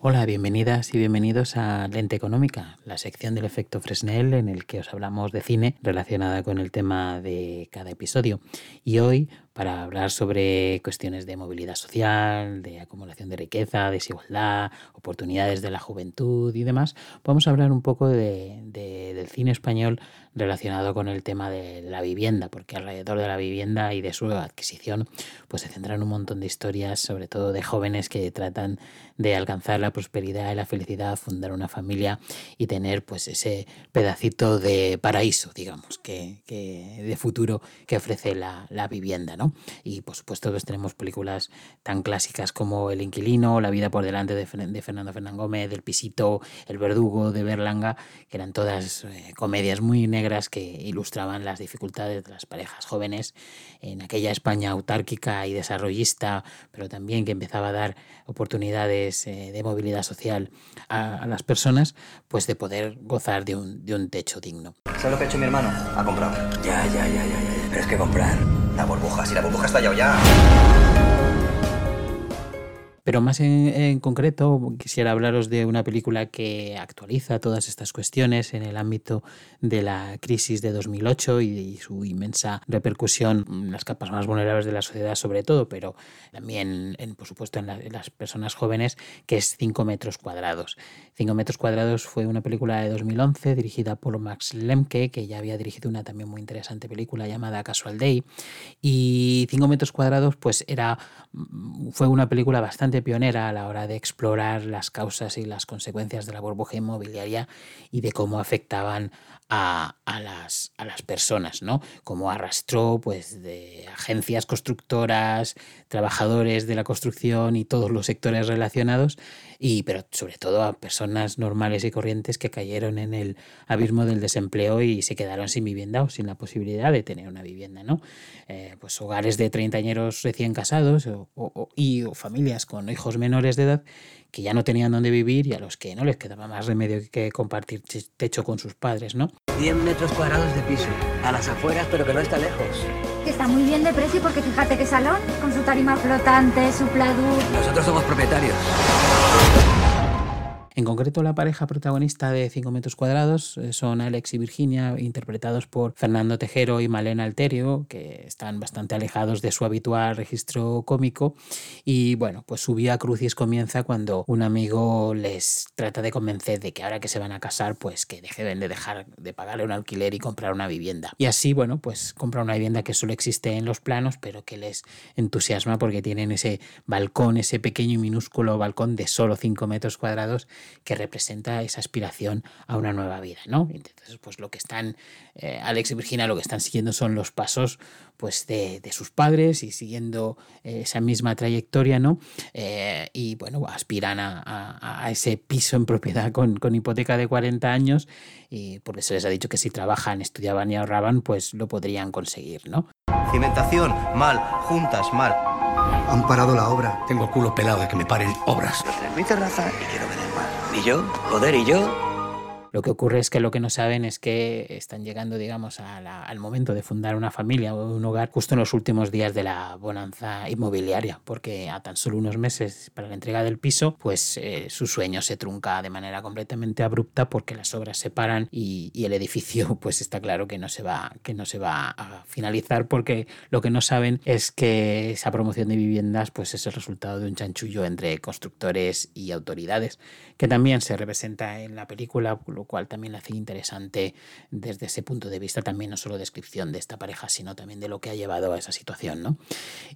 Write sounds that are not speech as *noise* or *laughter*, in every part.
Hola, bienvenidas y bienvenidos a Lente Económica, la sección del efecto Fresnel en el que os hablamos de cine relacionada con el tema de cada episodio. Y hoy para hablar sobre cuestiones de movilidad social, de acumulación de riqueza, desigualdad, oportunidades de la juventud y demás, vamos a hablar un poco de, del cine español relacionado con el tema de la vivienda, porque alrededor de la vivienda y de su adquisición, pues se centran un montón de historias, sobre todo de jóvenes que tratan de alcanzar la prosperidad y la felicidad, fundar una familia y tener pues ese pedacito de paraíso, digamos, que, de futuro que ofrece la, la vivienda, ¿no? Y por supuesto que tenemos películas tan clásicas como El inquilino, La vida por delante de, Fernando Fernán Gómez, El pisito, El verdugo de Berlanga, que eran todas eh, comedias muy negras que ilustraban las dificultades de las parejas jóvenes en aquella España autárquica y desarrollista, pero también que empezaba a dar oportunidades eh, de movilidad social a, las personas, pues de poder gozar de un, de un techo digno. ¿Sabes lo que ha hecho mi hermano? Ha comprado. Ya, ya, ya, ya, ya. Pero es que comprar. La burbuja, si la burbuja está ya. Pero más en, concreto, quisiera hablaros de una película que actualiza todas estas cuestiones en el ámbito de la crisis de 2008 y, su inmensa repercusión en las capas más vulnerables de la sociedad, sobre todo, pero también, en, por supuesto, en, las personas jóvenes, que es 5 metros cuadrados. 5 metros cuadrados fue una película de 2011 dirigida por Max Lemke, que ya había dirigido una también muy interesante película llamada Casual Day. Y 5 metros cuadrados, pues era, fue una película bastante pionera a la hora de explorar las causas y las consecuencias de la burbuja inmobiliaria y de cómo afectaban a, las, a las personas, ¿no? Cómo arrastró pues, de agencias constructoras, trabajadores de la construcción y todos los sectores relacionados, y, pero sobre todo a personas normales y corrientes que cayeron en el abismo del desempleo y se quedaron sin vivienda o sin la posibilidad de tener una vivienda, ¿no? Eh, pues hogares de treintañeros recién casados y o familias con hijos menores de edad que ya no tenían dónde vivir y a los que no les quedaba más remedio que compartir techo con sus padres, ¿no? 10 metros cuadrados de piso, a las afueras, pero que no está lejos. está muy bien de precio porque fíjate qué salón, con su tarima flotante, su pladur. Nosotros somos propietarios. En concreto, la pareja protagonista de 5 metros cuadrados eh, son Alex y Virginia, interpretados por Fernando Tejero y Malena Alterio, que están bastante alejados de su habitual registro cómico. Y bueno, pues su vía crucis comienza cuando un amigo les trata de convencer de que ahora que se van a casar, pues que dejen de dejar de pagarle un alquiler y comprar una vivienda. Y así, bueno, pues compra una vivienda que solo existe en los planos, pero que les entusiasma porque tienen ese balcón, ese pequeño y minúsculo balcón de solo 5 metros cuadrados que representa esa aspiración a una nueva vida, ¿no? Entonces, pues lo que están, eh, Alex y Virginia lo que están siguiendo son los pasos pues de, sus padres y siguiendo eh, esa misma trayectoria, ¿no? Eh, y bueno, aspiran a, ese piso en propiedad con, con, hipoteca de 40 años y por eso les ha dicho que si trabajan, estudiaban y ahorraban, pues lo podrían conseguir, ¿no? Cimentación, mal, juntas, mal. Han parado la obra. Tengo el culo pelado de que me paren obras. mi terraza y quiero vender más. ¿Y yo? Joder, ¿y yo? Lo que ocurre es que lo que no saben es que están llegando, digamos, al momento de fundar una familia o un hogar justo en los últimos días de la bonanza inmobiliaria, porque a tan solo unos meses para la entrega del piso, pues eh, su sueño se trunca de manera completamente abrupta porque las obras se paran y, el edificio, *laughs* pues está claro que no se va, que no se va a finalizar porque lo que no saben es que esa promoción de viviendas, pues es el resultado de un chanchullo entre constructores y autoridades, que también se representa en la película, cual también la hace interesante desde ese punto de vista, también no solo descripción de esta pareja, sino también de lo que ha llevado a esa situación. ¿no?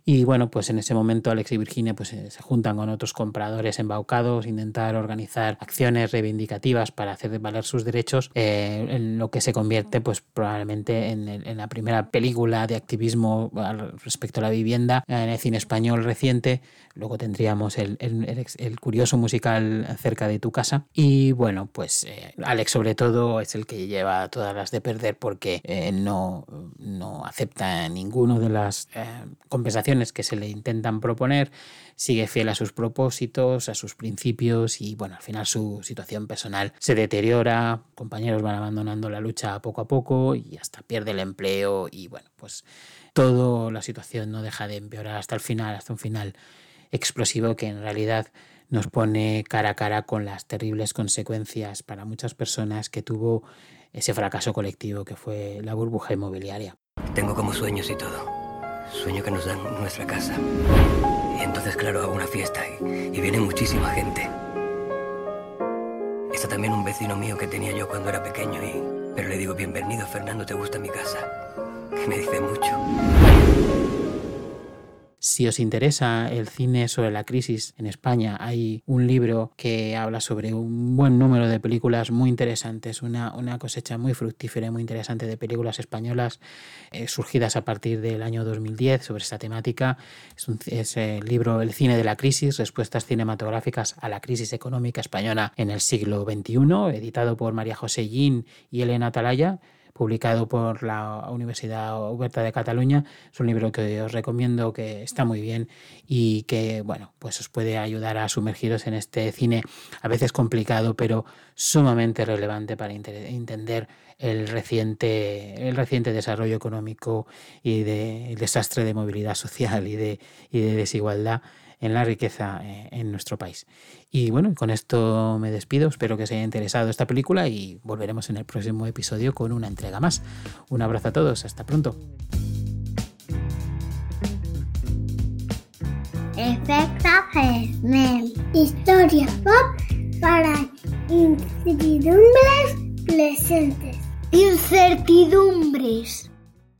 Y bueno, pues en ese momento Alex y Virginia pues, eh, se juntan con otros compradores embaucados, intentar organizar acciones reivindicativas para hacer valer sus derechos, eh, en lo que se convierte pues probablemente en, la primera película de activismo respecto a la vivienda en el cine español reciente. Luego tendríamos el, el, curioso musical cerca de tu casa. Y bueno, pues eh, sobre todo es el que lleva todas las de perder porque eh, no, no acepta ninguno de las eh, compensaciones que se le intentan proponer, sigue fiel a sus propósitos, a sus principios y bueno, al final su situación personal se deteriora, compañeros van abandonando la lucha poco a poco y hasta pierde el empleo y bueno, pues todo la situación no deja de empeorar hasta el final, hasta un final explosivo que en realidad nos pone cara a cara con las terribles consecuencias para muchas personas que tuvo ese fracaso colectivo que fue la burbuja inmobiliaria. Tengo como sueños y todo. Sueño que nos dan nuestra casa. Y entonces, claro, hago una fiesta y, y viene muchísima gente. Está también un vecino mío que tenía yo cuando era pequeño y... Pero le digo, bienvenido, Fernando, ¿te gusta mi casa? Que me dice mucho. Si os interesa el cine sobre la crisis en España, hay un libro que habla sobre un buen número de películas muy interesantes, una, una cosecha muy fructífera y muy interesante de películas españolas eh, surgidas a partir del año 2010 sobre esta temática. Es, el libro El cine de la crisis, respuestas cinematográficas a la crisis económica española en el siglo XXI, editado por María José Gin y Elena Atalaya publicado por la Universidad Huerta de Cataluña. Es un libro que os recomiendo, que está muy bien y que, bueno, pues os puede ayudar a sumergiros en este cine a veces complicado, pero sumamente relevante para entender el reciente, el reciente desarrollo económico y de, el desastre de movilidad *laughs* social y de, y de desigualdad en la riqueza eh, en nuestro país. Y bueno, con esto me despido, espero que os haya interesado esta película y volveremos en el próximo episodio con una entrega más. Un abrazo a todos, hasta pronto. Historia pop para incertidumbres presentes. Incertidumbres.